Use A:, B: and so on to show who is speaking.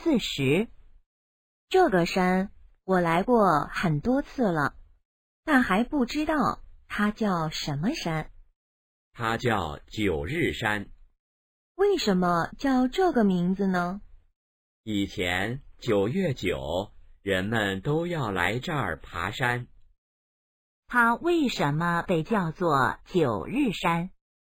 A: 四十。这个山我来过很多次了但还不知道它叫什么山。
B: 它叫九日山。
A: 为什么叫这个名字呢？
B: 以前九月九人们都要来这儿爬山。
A: 它为什么被叫做九日山？